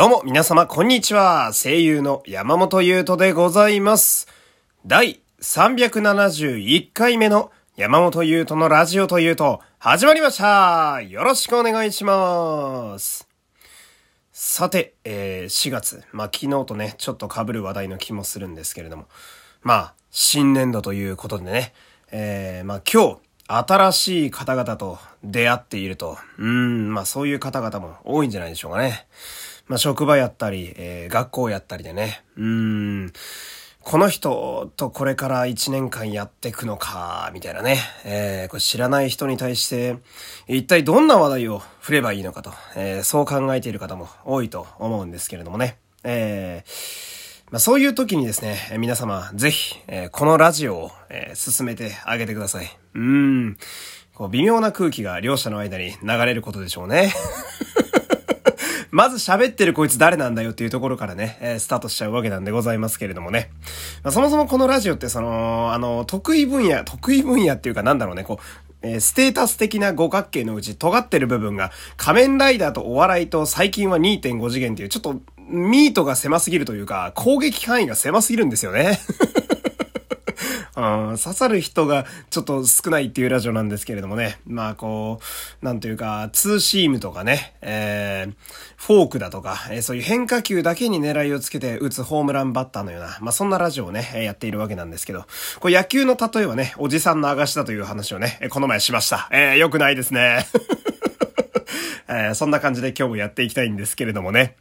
どうも皆様こんにちは。声優の山本優斗でございます。第371回目の山本優斗のラジオというと始まりました。よろしくお願いします。さて、えー4月。まあ、昨日とね、ちょっと被る話題の気もするんですけれども。まあ、新年度ということでね、えーまあ今日、新しい方々と出会っていると。うん、まあそういう方々も多いんじゃないでしょうかね。まあ職場やったり、えー学校やったりでね。うーん、この人とこれから1年間やってくのか、みたいなね。えーこれ知らない人に対して、一体どんな話題を振ればいいのかと、えーそう考えている方も多いと思うんですけれどもね。えーまあ、そういう時にですね、皆様、ぜひ、えこのラジオを、え進めてあげてください。うーん。こう、微妙な空気が両者の間に流れることでしょうね。まず喋ってるこいつ誰なんだよっていうところからね、えースタートしちゃうわけなんでございますけれどもね。まあ、そもそもこのラジオってその、あの、得意分野、得意分野っていうかなんだろうね、こう、えーステータス的な五角形のうち尖ってる部分が仮面ライダーとお笑いと最近は2.5次元っていうちょっとミートが狭すぎるというか攻撃範囲が狭すぎるんですよね。刺さる人がちょっと少ないっていうラジオなんですけれどもね。まあこう、なんというか、ツーシームとかね、えー、フォークだとか、えーそういう変化球だけに狙いをつけて打つホームランバッターのような、まあそんなラジオをね、やっているわけなんですけど、これ野球の例えはね、おじさんのあがしだという話をね、この前しました。えー、よくないですね。えーそんな感じで今日もやっていきたいんですけれどもね。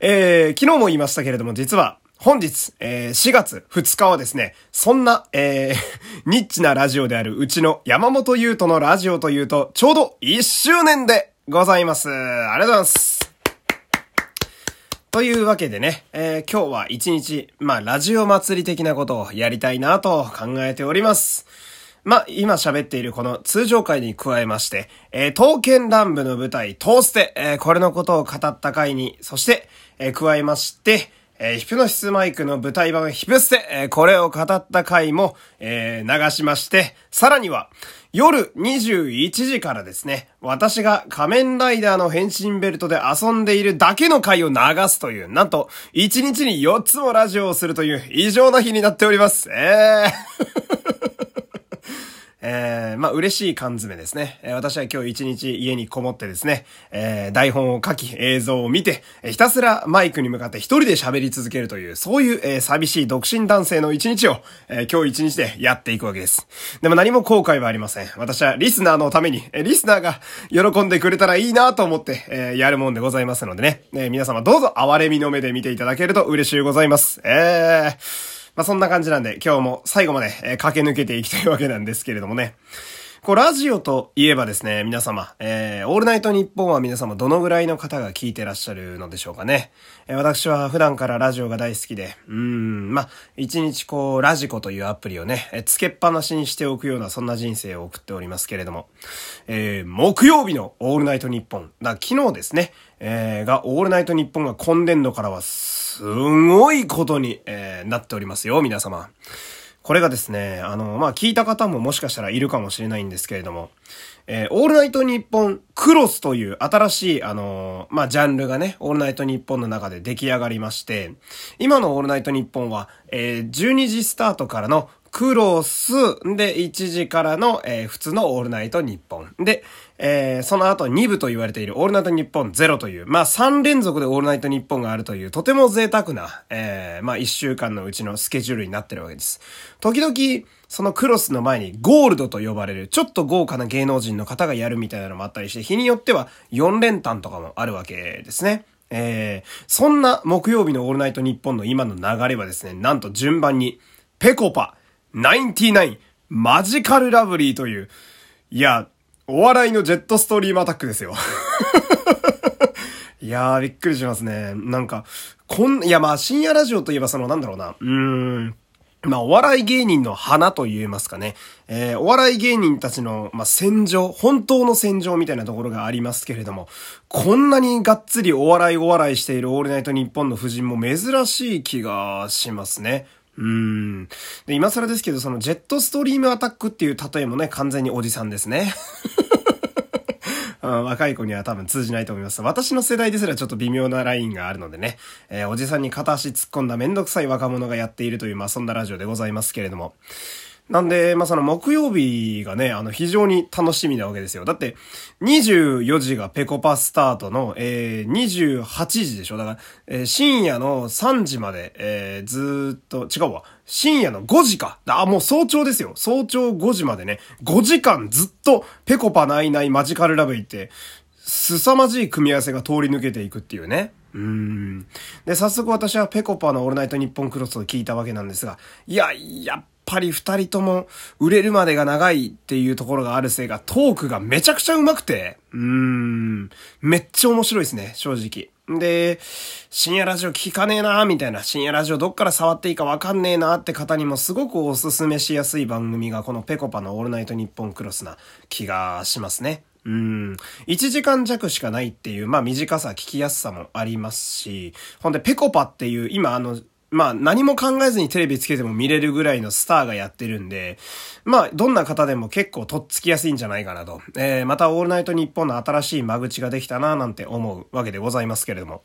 えー昨日も言いましたけれども、実は、本日、えー4月2日はですね、そんな、えー ニッチなラジオであるうちの山本優斗のラジオというと、ちょうど1周年でございます。ありがとうございます。というわけでね、えー今日は一日、まあ、ラジオ祭り的なことをやりたいなと考えております。まあ、今喋っているこの通常回に加えまして、えー、刀剣乱舞の舞台、トーステ、えーこれのことを語った回に、そして、えー加えまして、えーヒプノシスマイクの舞台版ヒプステ、えーこれを語った回も、えー流しまして、さらには、夜21時からですね、私が仮面ライダーの変身ベルトで遊んでいるだけの回を流すという、なんと、1日に4つもラジオをするという異常な日になっております。えー えー、まあ、嬉しい缶詰ですね。えー私は今日一日家にこもってですね、えー台本を書き、映像を見て、えひたすらマイクに向かって一人で喋り続けるという、そういう、え寂しい独身男性の一日を、え今日一日でやっていくわけです。でも何も後悔はありません。私はリスナーのために、えリスナーが喜んでくれたらいいなと思って、えやるもんでございますのでね、え皆様どうぞ哀れみの目で見ていただけると嬉しいございます。えー、まあ、そんな感じなんで、今日も最後まで、えー駆け抜けていきたいわけなんですけれどもね。こう、ラジオといえばですね、皆様、えー、オールナイトニッポンは皆様どのぐらいの方が聞いてらっしゃるのでしょうかね。えー私は普段からラジオが大好きで、うん、ま、一日こう、ラジコというアプリをね、えーつけっぱなしにしておくような、そんな人生を送っておりますけれども、えー、木曜日のオールナイトニッポン、だ昨日ですね、えー、が、オールナイトニッポンが今年度からは、すごいことに、えーなっておりますよ、皆様。これがですね、あの、まあ、聞いた方ももしかしたらいるかもしれないんですけれども、えーオールナイトニッポンクロスという新しい、あのまあ、ジャンルがね、オールナイトニッポンの中で出来上がりまして、今のオールナイトニッポンは、えー12時スタートからのクロスで1時からの、えー普通のオールナイトニッポン。で、えーその後2部と言われているオールナイトニッポンゼロという、まあ3連続でオールナイトニッポンがあるという、とても贅沢な、えーまあ1週間のうちのスケジュールになってるわけです。時々、そのクロスの前にゴールドと呼ばれる、ちょっと豪華な芸能人の方がやるみたいなのもあったりして、日によっては4連単とかもあるわけですね。えー、そんな木曜日のオールナイトニッポンの今の流れはですね、なんと順番に、ペコパ、99、マジカルラブリーという、いや、お笑いのジェットストリームアタックですよ。いやー、びっくりしますね。なんか、こん、いやまあ深夜ラジオといえばそのなんだろうな、うーん、まあ、お笑い芸人の花と言えますかね。えーお笑い芸人たちの、まあ、戦場、本当の戦場みたいなところがありますけれども、こんなにがっつりお笑いお笑いしているオールナイトニッポンの夫人も珍しい気がしますね。うん。で、今更ですけど、そのジェットストリームアタックっていう例えもね、完全におじさんですね。う うん、若い子には多分通じないと思います。私の世代ですらちょっと微妙なラインがあるのでね、えー、おじさんに片足突っ込んだめんどくさい若者がやっているという、まあそんなラジオでございますけれども。なんで、まあ、その木曜日がね、あの、非常に楽しみなわけですよ。だって、24時がペコパスタートの、えー、28時でしょだから、えー、深夜の3時まで、えー、ずっと、違うわ。深夜の5時か。あ、もう早朝ですよ。早朝5時までね、5時間ずっとペコパないないマヂカルラブリーって、凄まじい組み合わせが通り抜けていくっていうね。うん。で、早速私はペコパのオールナイトニッポンクロスを聞いたわけなんですが、いや、やっぱり二人とも売れるまでが長いっていうところがあるせいかトークがめちゃくちゃ上手くて、うーん、めっちゃ面白いですね、正直。で、深夜ラジオ聞かねえなーみたいな、深夜ラジオどっから触っていいかわかんねえなーって方にもすごくおすすめしやすい番組がこのペコパのオールナイトニッポンクロスな気がしますね。うん。1時間弱しかないっていう、まあ短さ、聞きやすさもありますし、ほんで、ペコパっていう、今あの、まあ何も考えずにテレビつけても見れるぐらいのスターがやってるんで、まあどんな方でも結構とっつきやすいんじゃないかなと。えー、またオールナイト日本の新しい間口ができたななんて思うわけでございますけれども。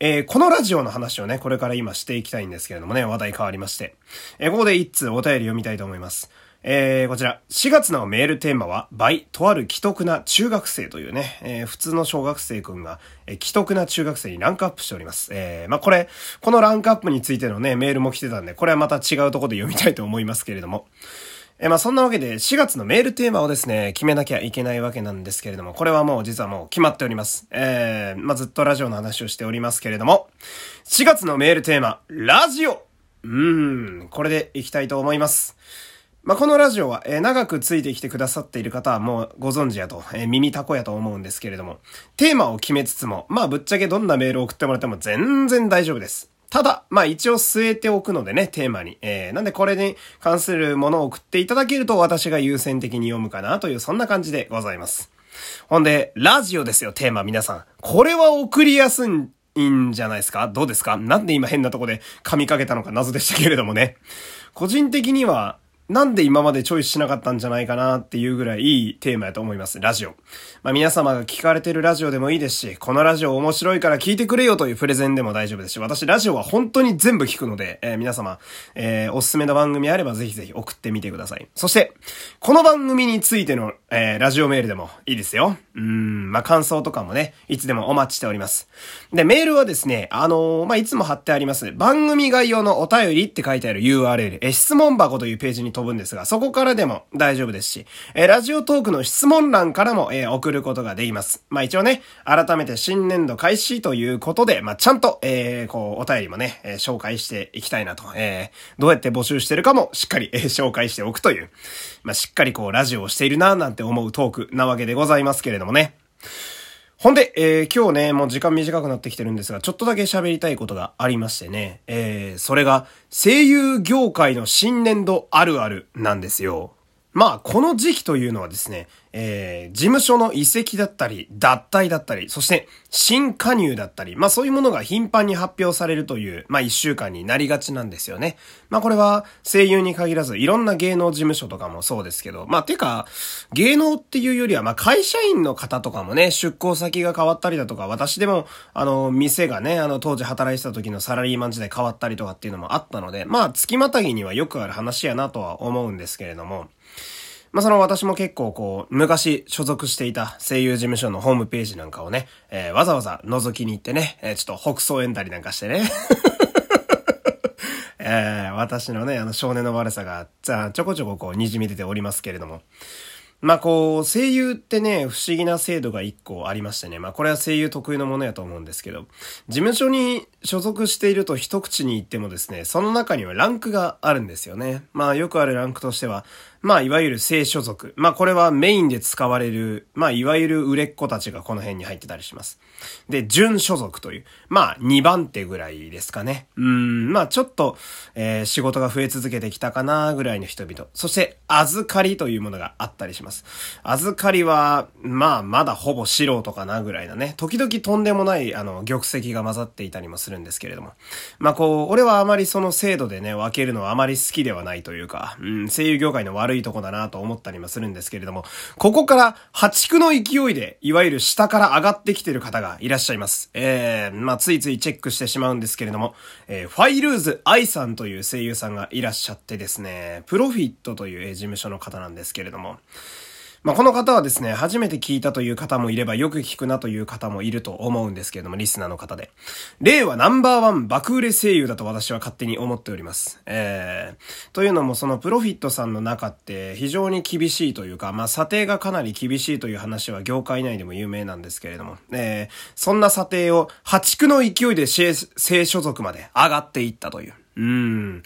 えー、このラジオの話をね、これから今していきたいんですけれどもね、話題変わりまして。えー、ここで一通お便り読みたいと思います。えー、こちら、4月のメールテーマは、倍、とある既得な中学生というね、えー、普通の小学生くんが、えー、既得な中学生にランクアップしております。えー、まあ、これ、このランクアップについてのね、メールも来てたんで、これはまた違うところで読みたいと思いますけれども。えー、まあ、そんなわけで、4月のメールテーマをですね、決めなきゃいけないわけなんですけれども、これはもう実はもう決まっております。えー、まあ、ずっとラジオの話をしておりますけれども、4月のメールテーマ、ラジオうーん、これでいきたいと思います。まあ、このラジオは、えー、長くついてきてくださっている方はもうご存知やと、えー、耳タコやと思うんですけれども、テーマを決めつつも、まあ、ぶっちゃけどんなメールを送ってもらっても全然大丈夫です。ただ、まあ一応据えておくのでね、テーマに。えー、なんでこれに関するものを送っていただけると私が優先的に読むかなという、そんな感じでございます。ほんで、ラジオですよ、テーマ皆さん。これは送りやすいんじゃないですか？どうですか？なんで今変なとこで噛みかけたのか謎でしたけれどもね。個人的には、なんで今までチョイスしなかったんじゃないかなっていうぐらいいいテーマやと思います。ラジオ。まあ皆様が聞かれてるラジオでもいいですし、このラジオ面白いから聞いてくれよというプレゼンでも大丈夫ですし、私ラジオは本当に全部聞くので、えー、皆様、えー、おすすめの番組あればぜひぜひ送ってみてください。そして、この番組についての、えー、ラジオメールでもいいですよ。うん、まあ感想とかもね、いつでもお待ちしております。で、メールはですね、あのまあいつも貼ってあります、番組概要のお便りって書いてある URL、え質問箱というページに飛ぶんですが、そこからでも大丈夫ですし、えー、ラジオトークの質問欄からも、えー、送ることができます。まあ一応ね、改めて新年度開始ということで、まあちゃんと、えー、こう、お便りもね、えー、紹介していきたいなと、えー、どうやって募集してるかもしっかり、えー、紹介しておくという、まあしっかりこう、ラジオをしているなぁ、なんて思うトークなわけでございますけれどもね。ほんで、えー、今日ね、もう時間短くなってきてるんですが、ちょっとだけ喋りたいことがありましてね、えー、それが、声優業界の新年度あるあるなんですよ。まあ、この時期というのはですね、えー、事務所の移籍だったり、脱退だったり、そして新加入だったり、まあそういうものが頻繁に発表されるという、まあ一週間になりがちなんですよね。まあこれは声優に限らず、いろんな芸能事務所とかもそうですけど、まあてか、芸能っていうよりは、まあ会社員の方とかもね、出向先が変わったりだとか、私でも、あの、店がね、あの当時働いてた時のサラリーマン時代変わったりとかっていうのもあったので、まあ月またぎにはよくある話やなとは思うんですけれども、まあ、その私も結構こう、昔所属していた声優事務所のホームページなんかをね、えー、わざわざ覗きに行ってね、えー、ちょっと北総エンタリなんかしてね。えー、私のね、あの少年の悪さが、ちょこちょここう滲み出ておりますけれども。まあこう、声優ってね、不思議な制度が一個ありましてね。まあこれは声優特有のものやと思うんですけど、事務所に所属していると一口に言ってもですね、その中にはランクがあるんですよね。まあよくあるランクとしては、まあ、いわゆる正所属。まあ、これはメインで使われる、まあ、いわゆる売れっ子たちがこの辺に入ってたりします。で、準所属という、まあ、2番手ぐらいですかね。うん、まあ、ちょっと、えー、仕事が増え続けてきたかな、ぐらいの人々。そして、預かりというものがあったりします。預かりは、まあ、まだほぼ素人かな、ぐらいだね。時々とんでもない、あの、玉石が混ざっていたりもするんですけれども。まあ、こう、俺はあまりその制度でね、分けるのはあまり好きではないというか、うん、声優業界の悪い悪いとこだなと思ったりもするんですけれども、ここから破竹の勢いで、いわゆる下から上がってきてる方がいらっしゃいます。えー、まあ、ついついチェックしてしまうんですけれども、えー、ファイルーズ愛さんという声優さんがいらっしゃってですね、プロフィットという事務所の方なんですけれども、まあ、この方はですね、初めて聞いたという方もいれば、よく聞くなという方もいると思うんですけれども、リスナーの方で。令和ナンバーワン爆売れ声優だと私は勝手に思っております。えー、というのもそのプロフィットさんの中って非常に厳しいというか、まあ、査定がかなり厳しいという話は業界内でも有名なんですけれども、えー、そんな査定を破竹の勢いで性所属まで上がっていったという。うん。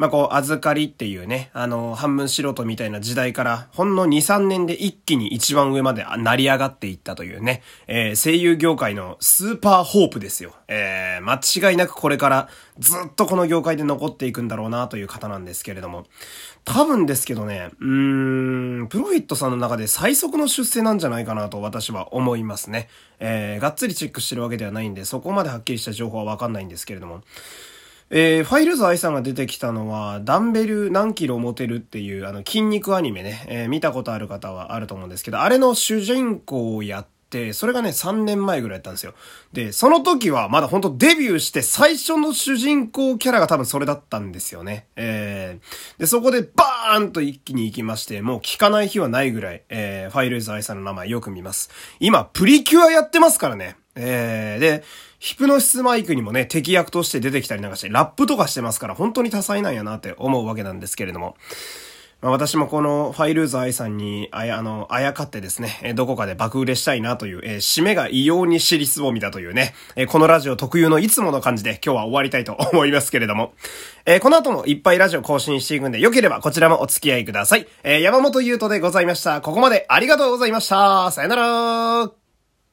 まあ、こう、預かりっていうね、あの、半分素人みたいな時代から、ほんの2、3年で一気に一番上まで成り上がっていったというね、えー、声優業界のスーパーホープですよ。えー、間違いなくこれからずっとこの業界で残っていくんだろうなという方なんですけれども、多分ですけどね、うーん、プロフィットさんの中で最速の出世なんじゃないかなと私は思いますね。えー、がっつりチェックしてるわけではないんで、そこまではっきりした情報はわかんないんですけれども、えー、ファイルズ愛さんが出てきたのは、ダンベル何キロ持てるっていう、あの、筋肉アニメね、えー、見たことある方はあると思うんですけど、あれの主人公をやって、それがね、3年前ぐらいやったんですよ。で、その時はまだほんとデビューして最初の主人公キャラが多分それだったんですよね。えー、で、そこでバーンと一気に行きまして、もう聞かない日はないぐらい、えー、ファイルズ愛さんの名前よく見ます。今、プリキュアやってますからね。えー、で、ヒプノシスマイクにもね、敵役として出てきたりなんかして、ラップとかしてますから、本当に多彩なんやなって思うわけなんですけれども。まあ、私もこのファイルーズ愛さんにあや、あの、あやかってですね、えどこかで爆売れしたいなという、えー、締めが異様に尻すぼみだというね、えー、このラジオ特有のいつもの感じで今日は終わりたいと思いますけれども、えー、この後もいっぱいラジオ更新していくんで、よければこちらもお付き合いください。え山本優斗でございました。ここまでありがとうございました。さよなら